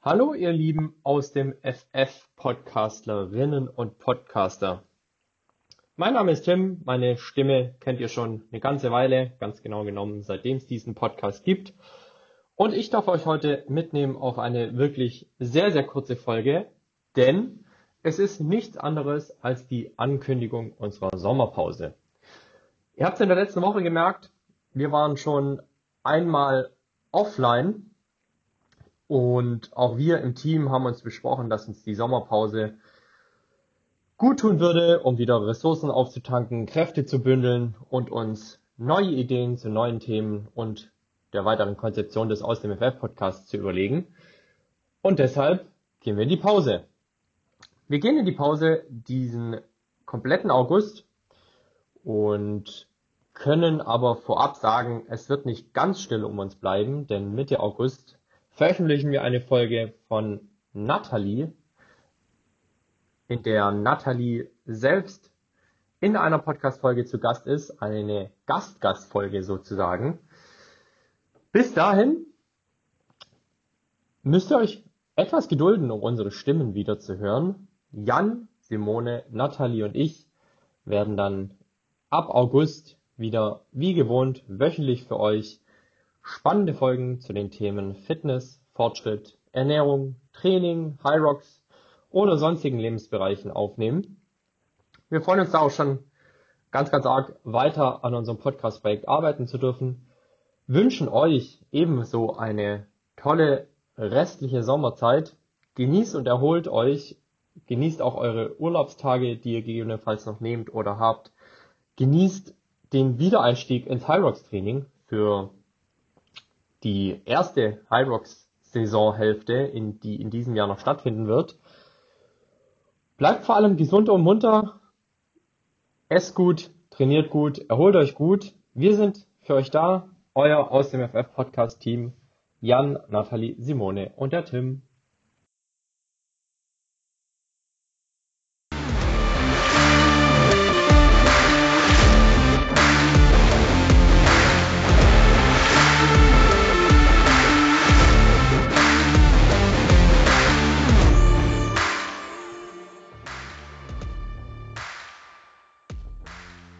Hallo ihr Lieben aus dem FF Podcastlerinnen und Podcaster. Mein Name ist Tim, meine Stimme kennt ihr schon eine ganze Weile, ganz genau genommen, seitdem es diesen Podcast gibt. Und ich darf euch heute mitnehmen auf eine wirklich sehr, sehr kurze Folge, denn es ist nichts anderes als die Ankündigung unserer Sommerpause. Ihr habt es in der letzten Woche gemerkt, wir waren schon einmal offline und auch wir im Team haben uns besprochen, dass uns die Sommerpause gut tun würde, um wieder Ressourcen aufzutanken, Kräfte zu bündeln und uns neue Ideen zu neuen Themen und der weiteren Konzeption des Aus dem FF Podcasts zu überlegen. Und deshalb gehen wir in die Pause. Wir gehen in die Pause diesen kompletten August und können aber vorab sagen, es wird nicht ganz still um uns bleiben, denn Mitte August veröffentlichen wir eine Folge von Natalie, in der Natalie selbst in einer Podcast-Folge zu Gast ist, eine Gast-Gast-Folge sozusagen. Bis dahin müsst ihr euch etwas gedulden, um unsere Stimmen wieder zu hören. Jan, Simone, Natalie und ich werden dann ab August wieder wie gewohnt wöchentlich für euch spannende Folgen zu den Themen Fitness, Fortschritt, Ernährung, Training, High Rocks oder sonstigen Lebensbereichen aufnehmen. Wir freuen uns da auch schon ganz, ganz arg weiter an unserem Podcast-Projekt arbeiten zu dürfen. Wünschen euch ebenso eine tolle restliche Sommerzeit. Genießt und erholt euch. Genießt auch eure Urlaubstage, die ihr gegebenenfalls noch nehmt oder habt. Genießt den Wiedereinstieg ins High Rocks Training für die erste Hyrox Saisonhälfte, in die in diesem Jahr noch stattfinden wird. Bleibt vor allem gesund und munter, esst gut, trainiert gut, erholt euch gut. Wir sind für euch da, euer aus dem FF Podcast Team Jan, Nathalie, Simone und der Tim.